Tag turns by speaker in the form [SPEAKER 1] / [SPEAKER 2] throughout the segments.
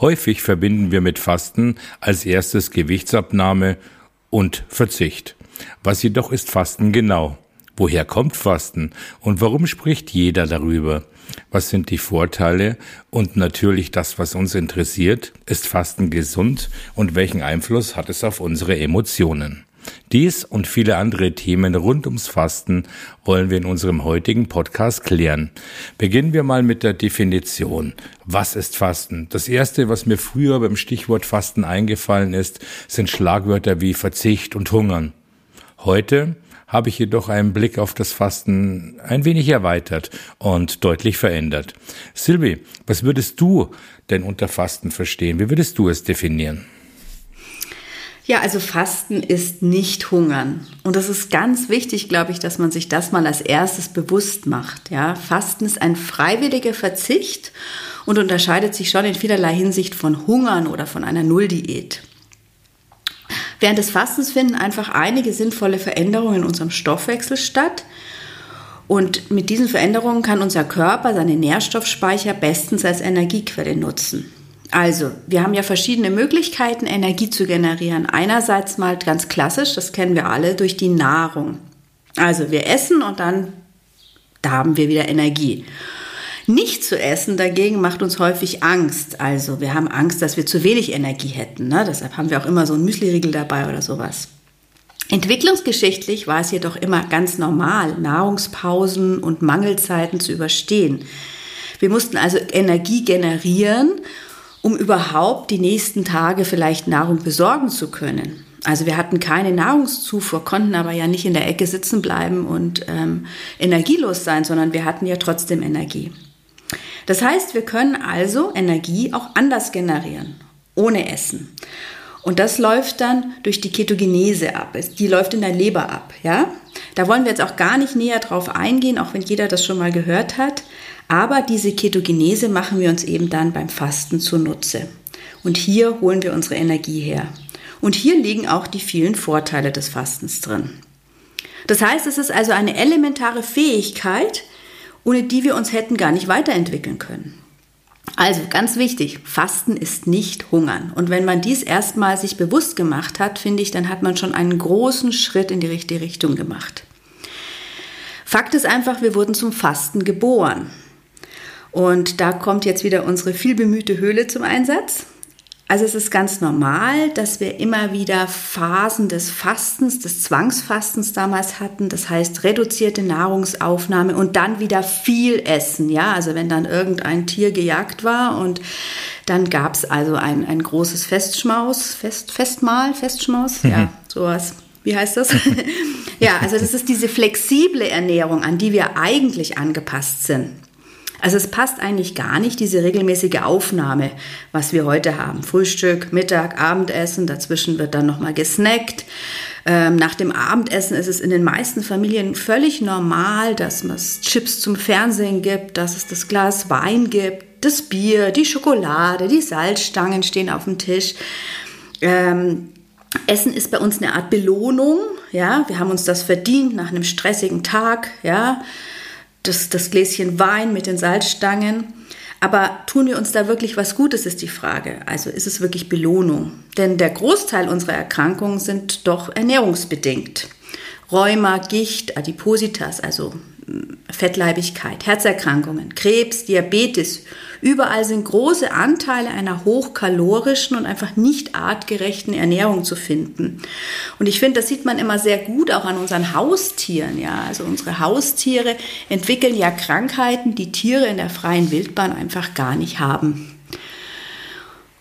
[SPEAKER 1] Häufig verbinden wir mit Fasten als erstes Gewichtsabnahme und Verzicht. Was jedoch ist Fasten genau? Woher kommt Fasten und warum spricht jeder darüber? Was sind die Vorteile? Und natürlich das, was uns interessiert, ist Fasten gesund und welchen Einfluss hat es auf unsere Emotionen? Dies und viele andere Themen rund ums Fasten wollen wir in unserem heutigen Podcast klären. Beginnen wir mal mit der Definition. Was ist Fasten? Das erste, was mir früher beim Stichwort Fasten eingefallen ist, sind Schlagwörter wie Verzicht und Hungern. Heute habe ich jedoch einen Blick auf das Fasten ein wenig erweitert und deutlich verändert. Silvi, was würdest du denn unter Fasten verstehen? Wie würdest du es definieren?
[SPEAKER 2] Ja, also Fasten ist nicht Hungern. Und das ist ganz wichtig, glaube ich, dass man sich das mal als erstes bewusst macht. Ja, Fasten ist ein freiwilliger Verzicht und unterscheidet sich schon in vielerlei Hinsicht von Hungern oder von einer Nulldiät. Während des Fastens finden einfach einige sinnvolle Veränderungen in unserem Stoffwechsel statt. Und mit diesen Veränderungen kann unser Körper seine Nährstoffspeicher bestens als Energiequelle nutzen. Also, wir haben ja verschiedene Möglichkeiten, Energie zu generieren. Einerseits mal ganz klassisch, das kennen wir alle, durch die Nahrung. Also, wir essen und dann da haben wir wieder Energie. Nicht zu essen dagegen macht uns häufig Angst. Also wir haben Angst, dass wir zu wenig Energie hätten. Ne? Deshalb haben wir auch immer so einen Müsliriegel dabei oder sowas. Entwicklungsgeschichtlich war es jedoch immer ganz normal, Nahrungspausen und Mangelzeiten zu überstehen. Wir mussten also Energie generieren, um überhaupt die nächsten Tage vielleicht Nahrung besorgen zu können. Also wir hatten keine Nahrungszufuhr, konnten aber ja nicht in der Ecke sitzen bleiben und ähm, energielos sein, sondern wir hatten ja trotzdem Energie. Das heißt, wir können also Energie auch anders generieren, ohne Essen. Und das läuft dann durch die Ketogenese ab. Die läuft in der Leber ab, ja? Da wollen wir jetzt auch gar nicht näher drauf eingehen, auch wenn jeder das schon mal gehört hat. Aber diese Ketogenese machen wir uns eben dann beim Fasten zunutze. Und hier holen wir unsere Energie her. Und hier liegen auch die vielen Vorteile des Fastens drin. Das heißt, es ist also eine elementare Fähigkeit, ohne die wir uns hätten gar nicht weiterentwickeln können. Also ganz wichtig, Fasten ist nicht Hungern. Und wenn man dies erstmal sich bewusst gemacht hat, finde ich, dann hat man schon einen großen Schritt in die richtige Richtung gemacht. Fakt ist einfach, wir wurden zum Fasten geboren. Und da kommt jetzt wieder unsere vielbemühte Höhle zum Einsatz. Also es ist ganz normal, dass wir immer wieder Phasen des Fastens, des Zwangsfastens damals hatten. Das heißt reduzierte Nahrungsaufnahme und dann wieder viel Essen. Ja, also wenn dann irgendein Tier gejagt war und dann gab es also ein, ein großes Festschmaus, Fest, Festmahl, Festschmaus, mhm. ja, sowas. Wie heißt das? ja, also das ist diese flexible Ernährung, an die wir eigentlich angepasst sind. Also es passt eigentlich gar nicht, diese regelmäßige Aufnahme, was wir heute haben. Frühstück, Mittag, Abendessen, dazwischen wird dann nochmal gesnackt. Ähm, nach dem Abendessen ist es in den meisten Familien völlig normal, dass es Chips zum Fernsehen gibt, dass es das Glas Wein gibt, das Bier, die Schokolade, die Salzstangen stehen auf dem Tisch. Ähm, Essen ist bei uns eine Art Belohnung, ja, wir haben uns das verdient nach einem stressigen Tag, ja das, das Gläschen Wein mit den Salzstangen. Aber tun wir uns da wirklich was Gutes, ist die Frage. Also ist es wirklich Belohnung? Denn der Großteil unserer Erkrankungen sind doch ernährungsbedingt. Rheuma, Gicht, Adipositas, also Fettleibigkeit, Herzerkrankungen, Krebs, Diabetes. Überall sind große Anteile einer hochkalorischen und einfach nicht artgerechten Ernährung zu finden. Und ich finde, das sieht man immer sehr gut auch an unseren Haustieren. Ja, also unsere Haustiere entwickeln ja Krankheiten, die Tiere in der freien Wildbahn einfach gar nicht haben.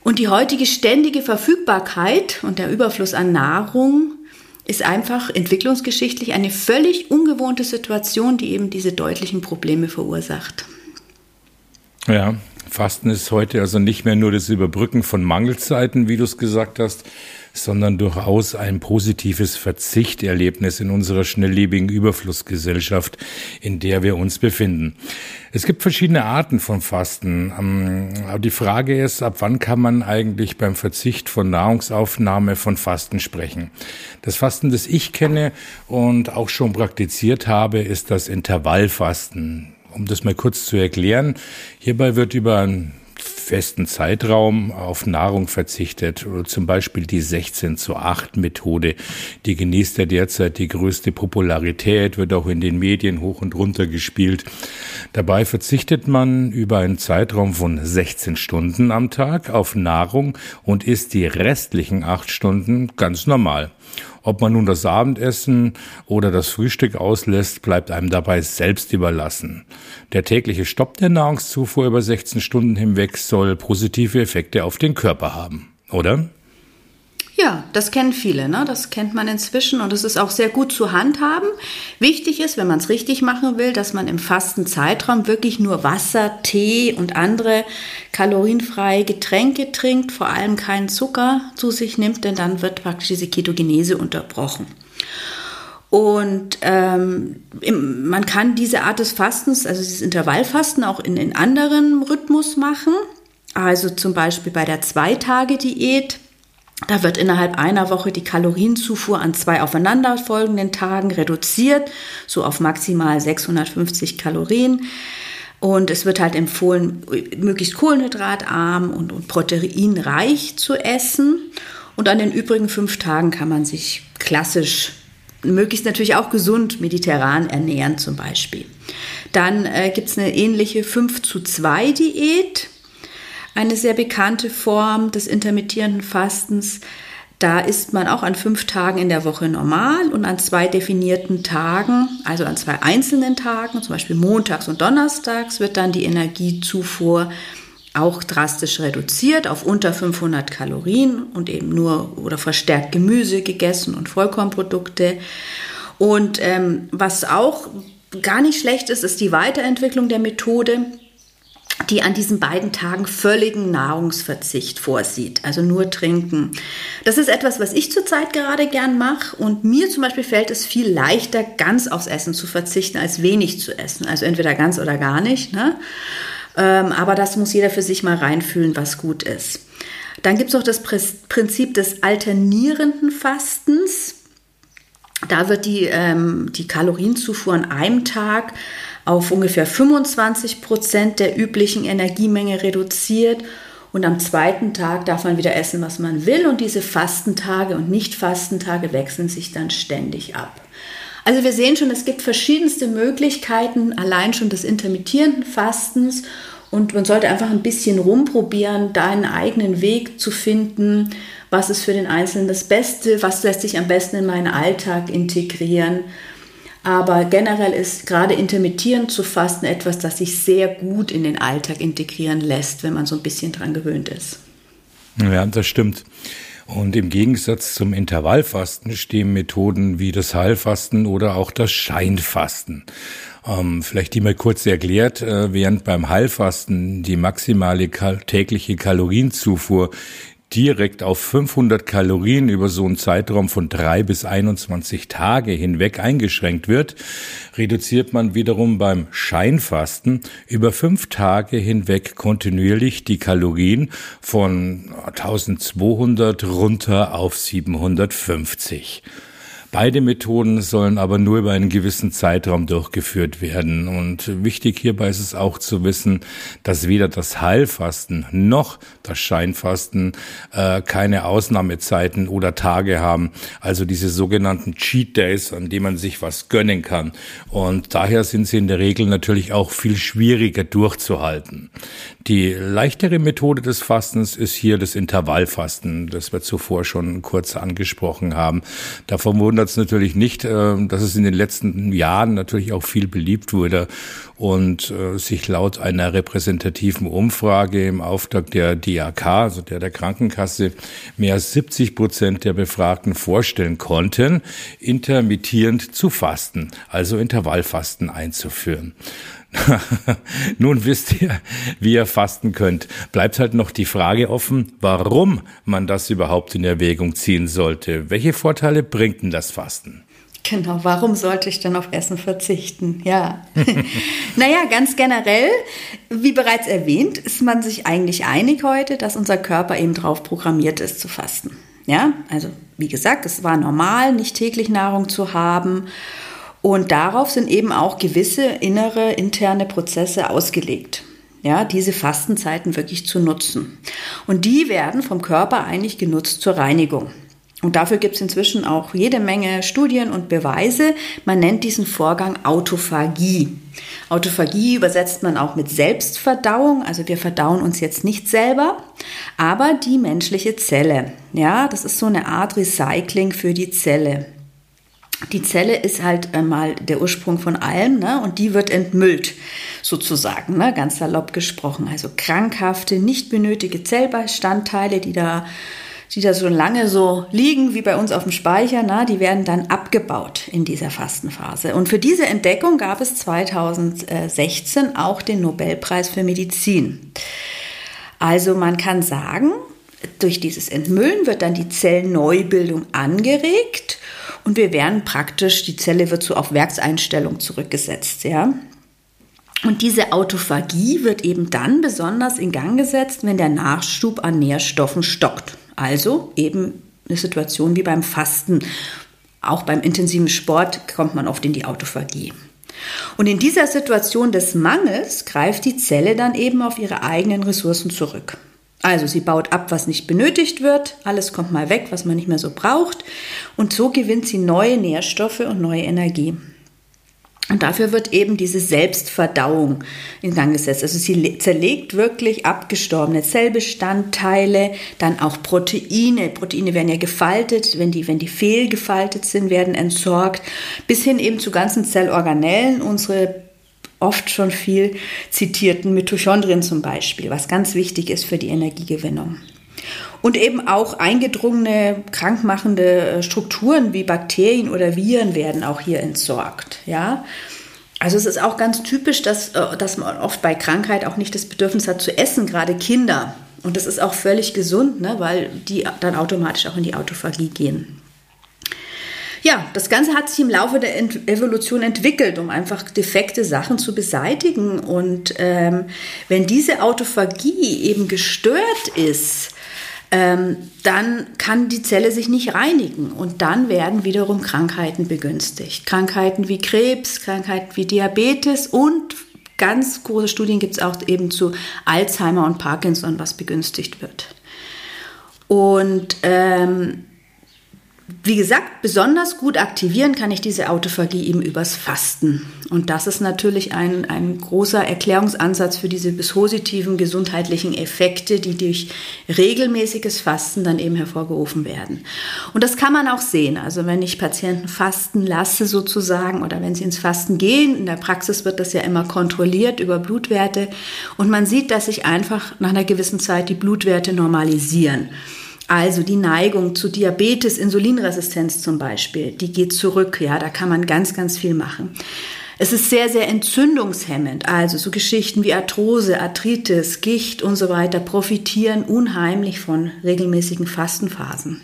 [SPEAKER 2] Und die heutige ständige Verfügbarkeit und der Überfluss an Nahrung ist einfach entwicklungsgeschichtlich eine völlig ungewohnte Situation, die eben diese deutlichen Probleme verursacht.
[SPEAKER 1] Ja, Fasten ist heute also nicht mehr nur das Überbrücken von Mangelzeiten, wie du es gesagt hast, sondern durchaus ein positives Verzichterlebnis in unserer schnelllebigen Überflussgesellschaft, in der wir uns befinden. Es gibt verschiedene Arten von Fasten. Ähm, aber die Frage ist, ab wann kann man eigentlich beim Verzicht von Nahrungsaufnahme von Fasten sprechen? Das Fasten, das ich kenne und auch schon praktiziert habe, ist das Intervallfasten. Um das mal kurz zu erklären, hierbei wird über ein festen Zeitraum auf Nahrung verzichtet. Oder zum Beispiel die 16 zu 8 Methode. Die genießt ja derzeit die größte Popularität, wird auch in den Medien hoch und runter gespielt. Dabei verzichtet man über einen Zeitraum von 16 Stunden am Tag auf Nahrung und isst die restlichen acht Stunden ganz normal. Ob man nun das Abendessen oder das Frühstück auslässt, bleibt einem dabei selbst überlassen. Der tägliche Stopp der Nahrungszufuhr über 16 Stunden hinweg soll positive Effekte auf den Körper haben, oder?
[SPEAKER 2] Ja, das kennen viele, ne? das kennt man inzwischen und es ist auch sehr gut zu handhaben. Wichtig ist, wenn man es richtig machen will, dass man im fasten Zeitraum wirklich nur Wasser, Tee und andere kalorienfreie Getränke trinkt, vor allem keinen Zucker zu sich nimmt, denn dann wird praktisch diese Ketogenese unterbrochen. Und ähm, man kann diese Art des Fastens, also dieses Intervallfasten, auch in, in anderen Rhythmus machen. Also zum Beispiel bei der Zwei-Tage-Diät da wird innerhalb einer Woche die Kalorienzufuhr an zwei aufeinanderfolgenden Tagen reduziert, so auf maximal 650 Kalorien. Und es wird halt empfohlen, möglichst kohlenhydratarm und, und proteinreich zu essen. Und an den übrigen fünf Tagen kann man sich klassisch, möglichst natürlich auch gesund, mediterran ernähren zum Beispiel. Dann äh, gibt es eine ähnliche 5 zu 2 Diät eine sehr bekannte Form des intermittierenden Fastens. Da isst man auch an fünf Tagen in der Woche normal und an zwei definierten Tagen, also an zwei einzelnen Tagen, zum Beispiel montags und donnerstags, wird dann die Energiezufuhr auch drastisch reduziert auf unter 500 Kalorien und eben nur oder verstärkt Gemüse gegessen und Vollkornprodukte. Und ähm, was auch gar nicht schlecht ist, ist die Weiterentwicklung der Methode die an diesen beiden Tagen völligen Nahrungsverzicht vorsieht, also nur trinken. Das ist etwas, was ich zurzeit gerade gern mache und mir zum Beispiel fällt es viel leichter, ganz aufs Essen zu verzichten, als wenig zu essen. Also entweder ganz oder gar nicht. Ne? Ähm, aber das muss jeder für sich mal reinfühlen, was gut ist. Dann gibt es auch das Prinzip des alternierenden Fastens. Da wird die, ähm, die Kalorienzufuhr an einem Tag auf ungefähr 25 Prozent der üblichen Energiemenge reduziert. Und am zweiten Tag darf man wieder essen, was man will. Und diese Fastentage und Nicht-Fastentage wechseln sich dann ständig ab. Also wir sehen schon, es gibt verschiedenste Möglichkeiten, allein schon des intermittierenden Fastens. Und man sollte einfach ein bisschen rumprobieren, da einen eigenen Weg zu finden. Was ist für den Einzelnen das Beste? Was lässt sich am besten in meinen Alltag integrieren? Aber generell ist gerade intermittierend zu fasten etwas, das sich sehr gut in den Alltag integrieren lässt, wenn man so ein bisschen dran gewöhnt ist.
[SPEAKER 1] Ja, das stimmt. Und im Gegensatz zum Intervallfasten stehen Methoden wie das Heilfasten oder auch das Scheinfasten. Ähm, vielleicht die mal kurz erklärt, äh, während beim Heilfasten die maximale kal tägliche Kalorienzufuhr direkt auf 500 Kalorien über so einen Zeitraum von drei bis 21 Tage hinweg eingeschränkt wird, reduziert man wiederum beim Scheinfasten über fünf Tage hinweg kontinuierlich die Kalorien von 1200 runter auf 750. Beide Methoden sollen aber nur über einen gewissen Zeitraum durchgeführt werden. Und wichtig hierbei ist es auch zu wissen, dass weder das Heilfasten noch das Scheinfasten äh, keine Ausnahmezeiten oder Tage haben. Also diese sogenannten Cheat Days, an denen man sich was gönnen kann. Und daher sind sie in der Regel natürlich auch viel schwieriger durchzuhalten. Die leichtere Methode des Fastens ist hier das Intervallfasten, das wir zuvor schon kurz angesprochen haben. Davon wurden wundert es natürlich nicht, äh, dass es in den letzten Jahren natürlich auch viel beliebt wurde und äh, sich laut einer repräsentativen Umfrage im Auftrag der DAK, also der der Krankenkasse, mehr als 70 Prozent der Befragten vorstellen konnten, intermittierend zu fasten, also Intervallfasten einzuführen. Nun wisst ihr, wie ihr fasten könnt. Bleibt halt noch die Frage offen, warum man das überhaupt in Erwägung ziehen sollte. Welche Vorteile bringt denn das Fasten?
[SPEAKER 2] Genau, warum sollte ich denn auf Essen verzichten? Ja. naja, ganz generell, wie bereits erwähnt, ist man sich eigentlich einig heute, dass unser Körper eben drauf programmiert ist zu fasten. Ja, also wie gesagt, es war normal, nicht täglich Nahrung zu haben. Und darauf sind eben auch gewisse innere, interne Prozesse ausgelegt. Ja, diese Fastenzeiten wirklich zu nutzen. Und die werden vom Körper eigentlich genutzt zur Reinigung. Und dafür gibt es inzwischen auch jede Menge Studien und Beweise. Man nennt diesen Vorgang Autophagie. Autophagie übersetzt man auch mit Selbstverdauung. Also wir verdauen uns jetzt nicht selber, aber die menschliche Zelle. Ja, das ist so eine Art Recycling für die Zelle. Die Zelle ist halt einmal der Ursprung von allem ne? und die wird entmüllt, sozusagen, ne? ganz salopp gesprochen. Also krankhafte, nicht benötigte Zellbestandteile, die da die da so lange so liegen wie bei uns auf dem Speicher, na, die werden dann abgebaut in dieser Fastenphase. Und für diese Entdeckung gab es 2016 auch den Nobelpreis für Medizin. Also man kann sagen, durch dieses Entmüllen wird dann die Zellneubildung angeregt und wir werden praktisch, die Zelle wird so auf Werkseinstellung zurückgesetzt, ja. Und diese Autophagie wird eben dann besonders in Gang gesetzt, wenn der Nachschub an Nährstoffen stockt. Also eben eine Situation wie beim Fasten. Auch beim intensiven Sport kommt man oft in die Autophagie. Und in dieser Situation des Mangels greift die Zelle dann eben auf ihre eigenen Ressourcen zurück. Also sie baut ab, was nicht benötigt wird, alles kommt mal weg, was man nicht mehr so braucht und so gewinnt sie neue Nährstoffe und neue Energie. Und dafür wird eben diese Selbstverdauung in Gang gesetzt. Also sie zerlegt wirklich abgestorbene Zellbestandteile, dann auch Proteine. Proteine werden ja gefaltet, wenn die, wenn die fehlgefaltet sind, werden entsorgt, bis hin eben zu ganzen Zellorganellen, unsere oft schon viel zitierten Mitochondrien zum Beispiel, was ganz wichtig ist für die Energiegewinnung. Und eben auch eingedrungene, krankmachende äh, Strukturen wie Bakterien oder Viren werden auch hier entsorgt. Ja? Also es ist auch ganz typisch, dass, äh, dass man oft bei Krankheit auch nicht das Bedürfnis hat zu essen, gerade Kinder. Und das ist auch völlig gesund, ne? weil die dann automatisch auch in die Autophagie gehen. Ja, das Ganze hat sich im Laufe der Ent Evolution entwickelt, um einfach defekte Sachen zu beseitigen. Und ähm, wenn diese Autophagie eben gestört ist, ähm, dann kann die Zelle sich nicht reinigen und dann werden wiederum Krankheiten begünstigt. Krankheiten wie Krebs, Krankheiten wie Diabetes und ganz große Studien gibt es auch eben zu Alzheimer und Parkinson, was begünstigt wird. Und ähm, wie gesagt, besonders gut aktivieren kann ich diese Autophagie eben übers Fasten. Und das ist natürlich ein, ein großer Erklärungsansatz für diese positiven gesundheitlichen Effekte, die durch regelmäßiges Fasten dann eben hervorgerufen werden. Und das kann man auch sehen. Also wenn ich Patienten fasten lasse sozusagen oder wenn sie ins Fasten gehen, in der Praxis wird das ja immer kontrolliert über Blutwerte und man sieht, dass sich einfach nach einer gewissen Zeit die Blutwerte normalisieren. Also die Neigung zu Diabetes, Insulinresistenz zum Beispiel, die geht zurück. Ja, da kann man ganz, ganz viel machen. Es ist sehr, sehr entzündungshemmend. Also so Geschichten wie Arthrose, Arthritis, Gicht und so weiter profitieren unheimlich von regelmäßigen Fastenphasen.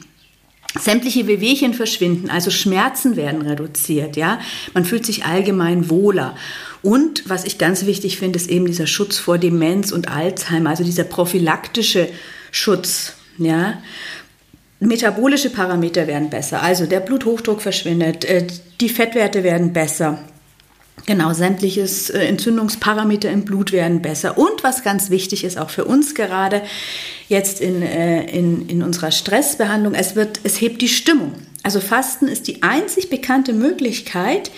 [SPEAKER 2] Sämtliche Wehwehchen verschwinden, also Schmerzen werden reduziert, ja. Man fühlt sich allgemein wohler. Und was ich ganz wichtig finde, ist eben dieser Schutz vor Demenz und Alzheimer, also dieser prophylaktische Schutz ja. Metabolische Parameter werden besser, also der Bluthochdruck verschwindet, äh, die Fettwerte werden besser. Genau, sämtliches äh, Entzündungsparameter im Blut werden besser. Und was ganz wichtig ist, auch für uns gerade jetzt in, äh, in, in unserer Stressbehandlung, es, wird, es hebt die Stimmung. Also Fasten ist die einzig bekannte Möglichkeit,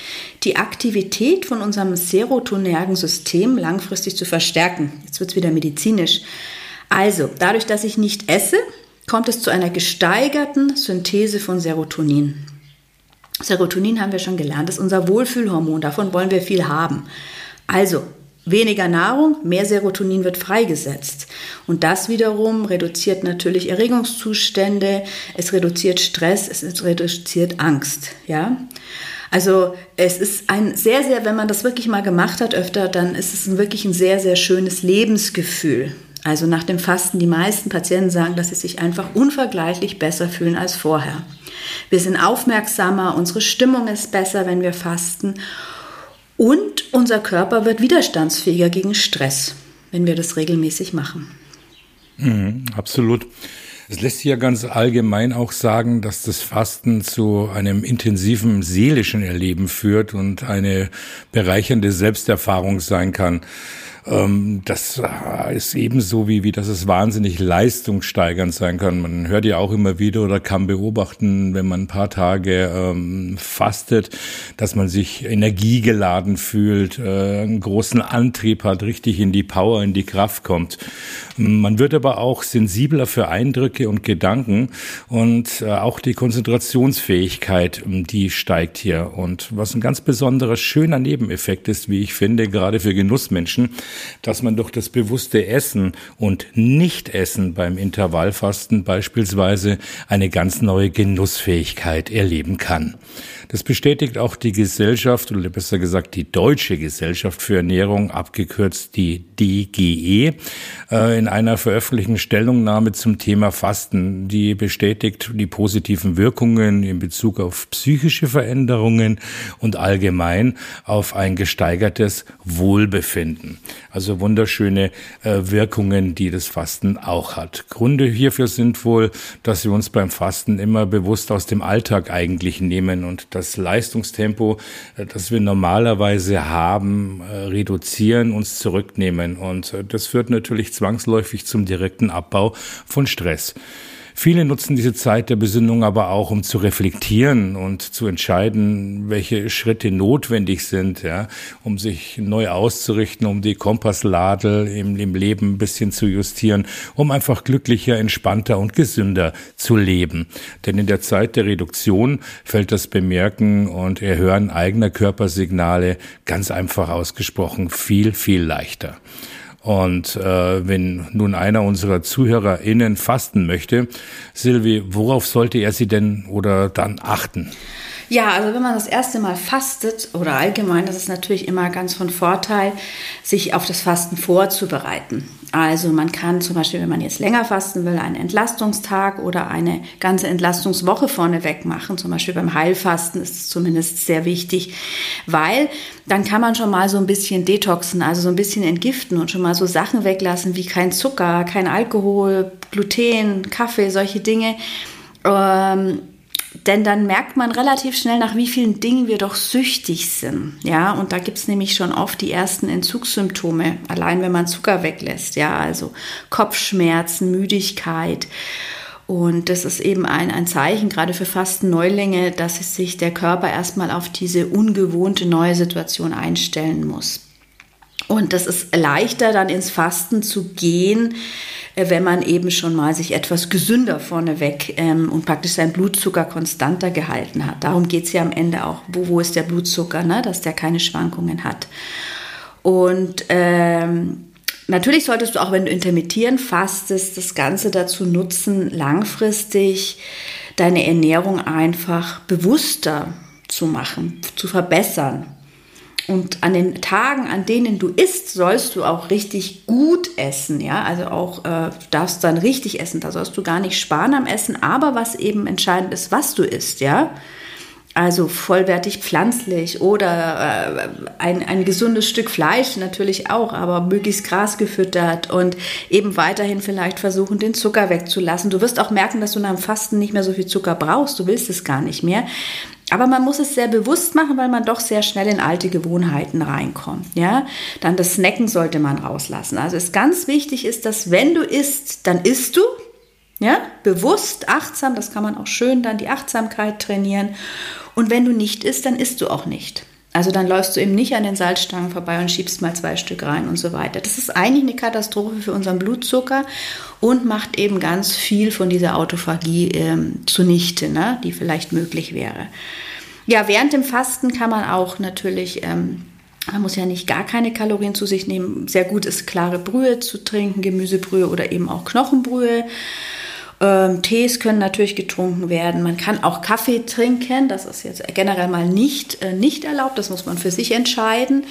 [SPEAKER 2] die Aktivität von unserem serotonergen System langfristig zu verstärken. Jetzt wird es wieder medizinisch. Also, dadurch, dass ich nicht esse, kommt es zu einer gesteigerten Synthese von Serotonin. Serotonin haben wir schon gelernt, ist unser Wohlfühlhormon, davon wollen wir viel haben. Also, weniger Nahrung, mehr Serotonin wird freigesetzt. Und das wiederum reduziert natürlich Erregungszustände, es reduziert Stress, es reduziert Angst, ja? Also es ist ein sehr, sehr, wenn man das wirklich mal gemacht hat öfter, dann ist es wirklich ein sehr, sehr schönes Lebensgefühl. Also nach dem Fasten, die meisten Patienten sagen, dass sie sich einfach unvergleichlich besser fühlen als vorher. Wir sind aufmerksamer, unsere Stimmung ist besser, wenn wir fasten und unser Körper wird widerstandsfähiger gegen Stress, wenn wir das regelmäßig machen.
[SPEAKER 1] Mhm, absolut. Es lässt sich ja ganz allgemein auch sagen, dass das Fasten zu einem intensiven seelischen Erleben führt und eine bereichernde Selbsterfahrung sein kann. Ähm, das äh, ist ebenso wie, wie dass es wahnsinnig leistungssteigernd sein kann. Man hört ja auch immer wieder oder kann beobachten, wenn man ein paar Tage ähm, fastet, dass man sich energiegeladen fühlt, äh, einen großen Antrieb hat, richtig in die Power, in die Kraft kommt. Man wird aber auch sensibler für Eindrücke und Gedanken und äh, auch die Konzentrationsfähigkeit, die steigt hier. Und was ein ganz besonderer schöner Nebeneffekt ist, wie ich finde, gerade für Genussmenschen, dass man durch das bewusste Essen und Nicht-Essen beim Intervallfasten beispielsweise eine ganz neue Genussfähigkeit erleben kann. Das bestätigt auch die Gesellschaft, oder besser gesagt die Deutsche Gesellschaft für Ernährung, abgekürzt die DGE, äh, in einer veröffentlichten Stellungnahme zum Thema Fasten. Die bestätigt die positiven Wirkungen in Bezug auf psychische Veränderungen und allgemein auf ein gesteigertes Wohlbefinden. Also wunderschöne äh, Wirkungen, die das Fasten auch hat. Gründe hierfür sind wohl, dass wir uns beim Fasten immer bewusst aus dem Alltag eigentlich nehmen und das Leistungstempo, äh, das wir normalerweise haben, äh, reduzieren, uns zurücknehmen. Und äh, das führt natürlich zwangsläufig zum direkten Abbau von Stress. Viele nutzen diese Zeit der Besinnung aber auch, um zu reflektieren und zu entscheiden, welche Schritte notwendig sind, ja, um sich neu auszurichten, um die Kompassladel im, im Leben ein bisschen zu justieren, um einfach glücklicher, entspannter und gesünder zu leben. Denn in der Zeit der Reduktion fällt das Bemerken und Erhören eigener Körpersignale ganz einfach ausgesprochen viel, viel leichter. Und äh, wenn nun einer unserer ZuhörerInnen fasten möchte, Silvi, worauf sollte er sie denn oder dann achten?
[SPEAKER 2] Ja, also wenn man das erste Mal fastet oder allgemein, das ist natürlich immer ganz von Vorteil, sich auf das Fasten vorzubereiten. Also man kann zum Beispiel, wenn man jetzt länger fasten will, einen Entlastungstag oder eine ganze Entlastungswoche vorneweg machen. Zum Beispiel beim Heilfasten ist es zumindest sehr wichtig, weil dann kann man schon mal so ein bisschen detoxen, also so ein bisschen entgiften und schon mal so Sachen weglassen wie kein Zucker, kein Alkohol, Gluten, Kaffee, solche Dinge. Ähm, denn dann merkt man relativ schnell, nach wie vielen Dingen wir doch süchtig sind. Ja, und da gibt es nämlich schon oft die ersten Entzugssymptome, allein wenn man Zucker weglässt. Ja, also Kopfschmerzen, Müdigkeit. Und das ist eben ein, ein Zeichen, gerade für Fastenneulinge, dass sich der Körper erstmal auf diese ungewohnte neue Situation einstellen muss. Und das ist leichter dann ins Fasten zu gehen, äh, wenn man eben schon mal sich etwas gesünder vorneweg ähm, und praktisch seinen Blutzucker konstanter gehalten hat. Darum geht es ja am Ende auch, wo, wo ist der Blutzucker, ne? dass der keine Schwankungen hat. Und ähm, natürlich solltest du auch, wenn du intermittieren fastest, das Ganze dazu nutzen, langfristig deine Ernährung einfach bewusster zu machen, zu verbessern. Und an den Tagen, an denen du isst, sollst du auch richtig gut essen, ja. Also auch äh, darfst dann richtig essen. Da sollst du gar nicht sparen am Essen. Aber was eben entscheidend ist, was du isst, ja. Also vollwertig pflanzlich oder äh, ein, ein gesundes Stück Fleisch natürlich auch, aber möglichst Gras gefüttert und eben weiterhin vielleicht versuchen, den Zucker wegzulassen. Du wirst auch merken, dass du nach dem Fasten nicht mehr so viel Zucker brauchst. Du willst es gar nicht mehr. Aber man muss es sehr bewusst machen, weil man doch sehr schnell in alte Gewohnheiten reinkommt. Ja, dann das Snacken sollte man rauslassen. Also es ganz wichtig ist, dass wenn du isst, dann isst du. Ja, bewusst, achtsam. Das kann man auch schön dann die Achtsamkeit trainieren. Und wenn du nicht isst, dann isst du auch nicht. Also dann läufst du eben nicht an den Salzstangen vorbei und schiebst mal zwei Stück rein und so weiter. Das ist eigentlich eine Katastrophe für unseren Blutzucker und macht eben ganz viel von dieser Autophagie ähm, zunichte, ne, die vielleicht möglich wäre. Ja, während dem Fasten kann man auch natürlich, ähm, man muss ja nicht gar keine Kalorien zu sich nehmen. Sehr gut ist klare Brühe zu trinken, Gemüsebrühe oder eben auch Knochenbrühe. Ähm, Tees können natürlich getrunken werden. Man kann auch Kaffee trinken. Das ist jetzt generell mal nicht, äh, nicht erlaubt. Das muss man für sich entscheiden.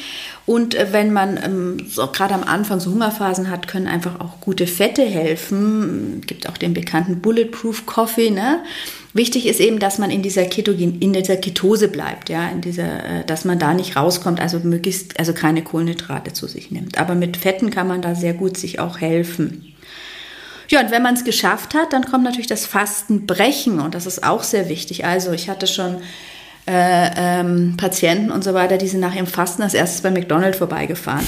[SPEAKER 2] Und äh, wenn man ähm, so, gerade am Anfang so Hungerphasen hat, können einfach auch gute Fette helfen. Gibt auch den bekannten Bulletproof Coffee. Ne? Wichtig ist eben, dass man in dieser Ketogen, in dieser Ketose bleibt, ja, in dieser, äh, dass man da nicht rauskommt, also möglichst, also keine Kohlenhydrate zu sich nimmt. Aber mit Fetten kann man da sehr gut sich auch helfen. Ja, und wenn man es geschafft hat, dann kommt natürlich das Fastenbrechen und das ist auch sehr wichtig. Also ich hatte schon äh, ähm, Patienten und so weiter, die sind nach ihrem Fasten als erstes bei McDonald's vorbeigefahren.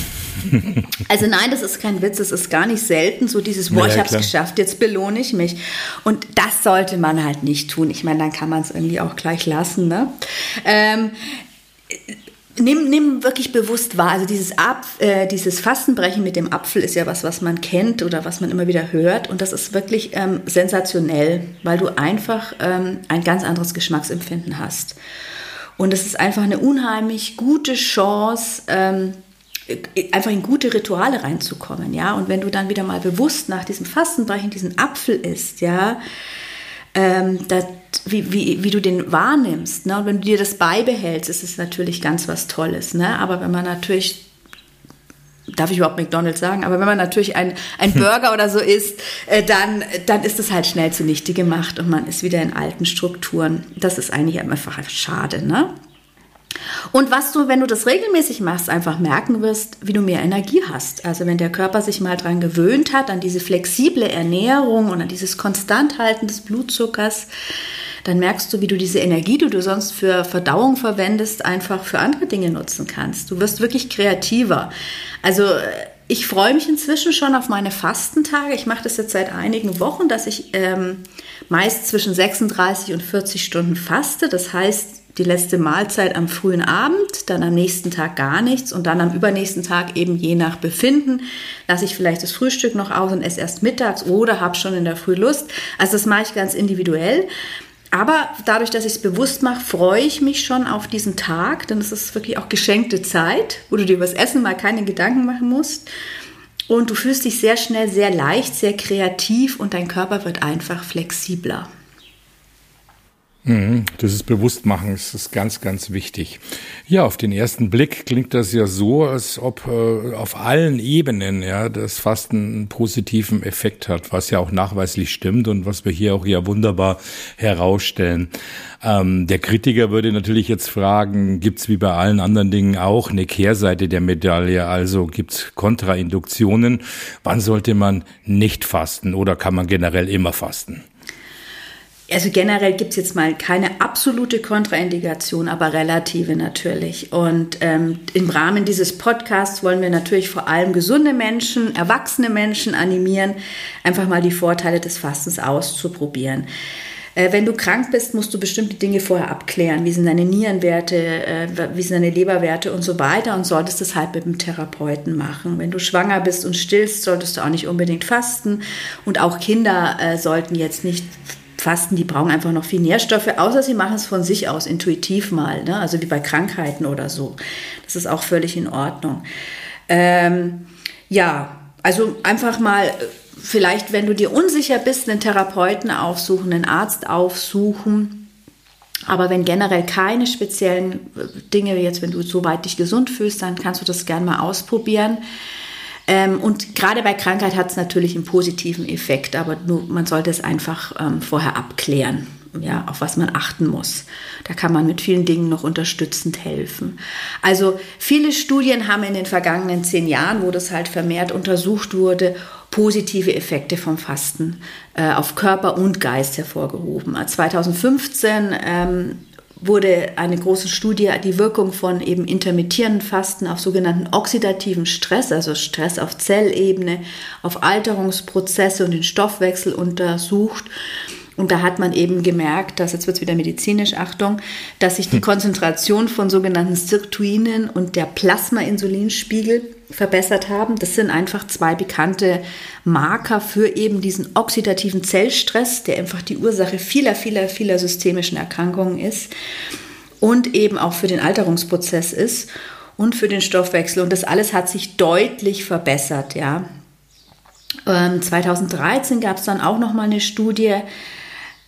[SPEAKER 2] also nein, das ist kein Witz, das ist gar nicht selten so dieses, boah, ja, ich habe es geschafft, jetzt belohne ich mich. Und das sollte man halt nicht tun. Ich meine, dann kann man es irgendwie auch gleich lassen. Ne? Ähm, Nimm, nimm wirklich bewusst wahr. Also dieses, Ab, äh, dieses Fastenbrechen mit dem Apfel ist ja was, was man kennt oder was man immer wieder hört. Und das ist wirklich ähm, sensationell, weil du einfach ähm, ein ganz anderes Geschmacksempfinden hast. Und es ist einfach eine unheimlich gute Chance, ähm, einfach in gute Rituale reinzukommen, ja. Und wenn du dann wieder mal bewusst nach diesem Fastenbrechen diesen Apfel isst, ja, ähm, das, wie, wie, wie du den wahrnimmst. Ne? Und wenn du dir das beibehältst, ist es natürlich ganz was Tolles. Ne? Aber wenn man natürlich darf ich überhaupt McDonalds sagen, aber wenn man natürlich ein, ein Burger oder so isst, äh, dann, dann ist es halt schnell zunichte gemacht und man ist wieder in alten Strukturen. Das ist eigentlich einfach schade, ne? Und was du, wenn du das regelmäßig machst, einfach merken wirst, wie du mehr Energie hast. Also wenn der Körper sich mal daran gewöhnt hat, an diese flexible Ernährung und an dieses Konstanthalten des Blutzuckers, dann merkst du, wie du diese Energie, die du sonst für Verdauung verwendest, einfach für andere Dinge nutzen kannst. Du wirst wirklich kreativer. Also ich freue mich inzwischen schon auf meine Fastentage. Ich mache das jetzt seit einigen Wochen, dass ich ähm, meist zwischen 36 und 40 Stunden faste. Das heißt, die letzte Mahlzeit am frühen Abend, dann am nächsten Tag gar nichts und dann am übernächsten Tag eben je nach Befinden lasse ich vielleicht das Frühstück noch aus und esse erst mittags oder habe schon in der Früh Lust. Also das mache ich ganz individuell. Aber dadurch, dass ich es bewusst mache, freue ich mich schon auf diesen Tag, denn es ist wirklich auch geschenkte Zeit, wo du dir über das Essen mal keine Gedanken machen musst. Und du fühlst dich sehr schnell sehr leicht, sehr kreativ und dein Körper wird einfach flexibler.
[SPEAKER 1] Mhm, das ist Bewusstmachen, das ist ganz, ganz wichtig. Ja, auf den ersten Blick klingt das ja so, als ob äh, auf allen Ebenen ja das Fasten einen positiven Effekt hat, was ja auch nachweislich stimmt und was wir hier auch ja wunderbar herausstellen. Ähm, der Kritiker würde natürlich jetzt fragen, gibt's wie bei allen anderen Dingen auch eine Kehrseite der Medaille? Also gibt's Kontrainduktionen? Wann sollte man nicht fasten oder kann man generell immer fasten?
[SPEAKER 2] Also generell gibt es jetzt mal keine absolute Kontraindikation, aber relative natürlich. Und ähm, im Rahmen dieses Podcasts wollen wir natürlich vor allem gesunde Menschen, erwachsene Menschen animieren, einfach mal die Vorteile des Fastens auszuprobieren. Äh, wenn du krank bist, musst du bestimmte Dinge vorher abklären. Wie sind deine Nierenwerte, äh, wie sind deine Leberwerte und so weiter und solltest das halt mit dem Therapeuten machen. Wenn du schwanger bist und stillst, solltest du auch nicht unbedingt fasten. Und auch Kinder äh, sollten jetzt nicht Fasten, die brauchen einfach noch viel Nährstoffe, außer sie machen es von sich aus intuitiv mal, ne? also wie bei Krankheiten oder so. Das ist auch völlig in Ordnung. Ähm, ja, also einfach mal, vielleicht, wenn du dir unsicher bist, einen Therapeuten aufsuchen, einen Arzt aufsuchen. Aber wenn generell keine speziellen äh, Dinge, jetzt wenn du soweit dich gesund fühlst, dann kannst du das gerne mal ausprobieren. Ähm, und gerade bei Krankheit hat es natürlich einen positiven Effekt, aber nur, man sollte es einfach ähm, vorher abklären, ja, auf was man achten muss. Da kann man mit vielen Dingen noch unterstützend helfen. Also viele Studien haben in den vergangenen zehn Jahren, wo das halt vermehrt untersucht wurde, positive Effekte vom Fasten äh, auf Körper und Geist hervorgehoben. 2015 ähm, wurde eine große Studie die Wirkung von eben intermittierenden Fasten auf sogenannten oxidativen Stress, also Stress auf Zellebene, auf Alterungsprozesse und den Stoffwechsel untersucht. Und da hat man eben gemerkt, dass, jetzt wird es wieder medizinisch, Achtung, dass sich die hm. Konzentration von sogenannten Sirtuinen und der Plasma-Insulinspiegel verbessert haben. Das sind einfach zwei bekannte Marker für eben diesen oxidativen Zellstress, der einfach die Ursache vieler, vieler, vieler systemischen Erkrankungen ist und eben auch für den Alterungsprozess ist und für den Stoffwechsel. Und das alles hat sich deutlich verbessert, ja. Ähm, 2013 gab es dann auch noch mal eine Studie,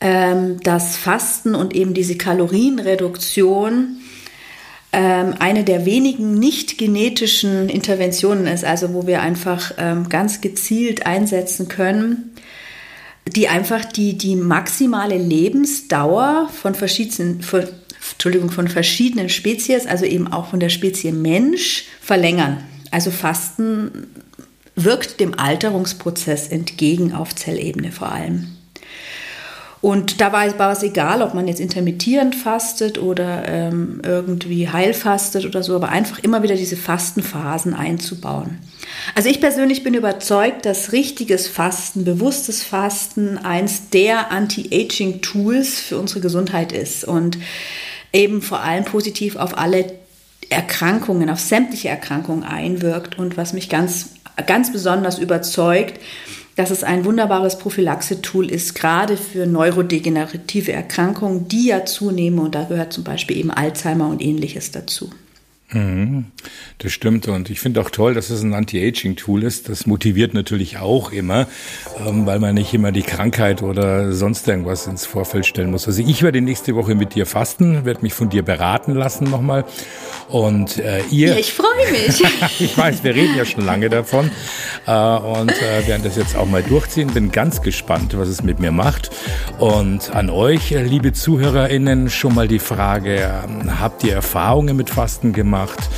[SPEAKER 2] ähm, dass Fasten und eben diese Kalorienreduktion eine der wenigen nicht genetischen Interventionen ist, also wo wir einfach ähm, ganz gezielt einsetzen können, die einfach die, die maximale Lebensdauer von verschiedenen, von, Entschuldigung, von verschiedenen Spezies, also eben auch von der Spezie Mensch, verlängern. Also Fasten wirkt dem Alterungsprozess entgegen auf Zellebene vor allem. Und da war, war es egal, ob man jetzt intermittierend fastet oder ähm, irgendwie heilfastet oder so, aber einfach immer wieder diese Fastenphasen einzubauen. Also ich persönlich bin überzeugt, dass richtiges Fasten, bewusstes Fasten eins der Anti-Aging-Tools für unsere Gesundheit ist und eben vor allem positiv auf alle Erkrankungen, auf sämtliche Erkrankungen einwirkt und was mich ganz, ganz besonders überzeugt, dass es ein wunderbares Prophylaxe-Tool ist, gerade für neurodegenerative Erkrankungen, die ja zunehmen. Und da gehört zum Beispiel eben Alzheimer und ähnliches dazu.
[SPEAKER 1] Mhm, das stimmt und ich finde auch toll, dass es ein Anti-Aging-Tool ist. Das motiviert natürlich auch immer, ähm, weil man nicht immer die Krankheit oder sonst irgendwas ins Vorfeld stellen muss. Also ich werde nächste Woche mit dir fasten, werde mich von dir beraten lassen nochmal und äh, ihr...
[SPEAKER 2] Ja, ich freue mich.
[SPEAKER 1] ich weiß, wir reden ja schon lange davon äh, und äh, werden das jetzt auch mal durchziehen. Bin ganz gespannt, was es mit mir macht und an euch, liebe ZuhörerInnen, schon mal die Frage, ähm, habt ihr Erfahrungen mit Fasten gemacht? Gemacht?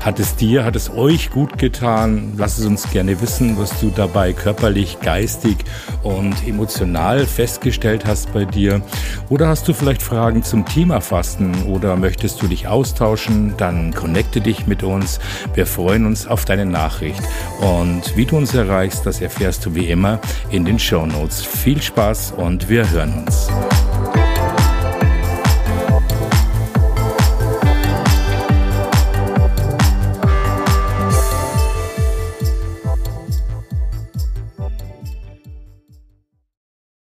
[SPEAKER 1] Hat es dir, hat es euch gut getan? Lass es uns gerne wissen, was du dabei körperlich, geistig und emotional festgestellt hast bei dir. Oder hast du vielleicht Fragen zum Thema Fasten oder möchtest du dich austauschen? Dann connecte dich mit uns. Wir freuen uns auf deine Nachricht. Und wie du uns erreichst, das erfährst du wie immer in den Show Notes. Viel Spaß und wir hören uns.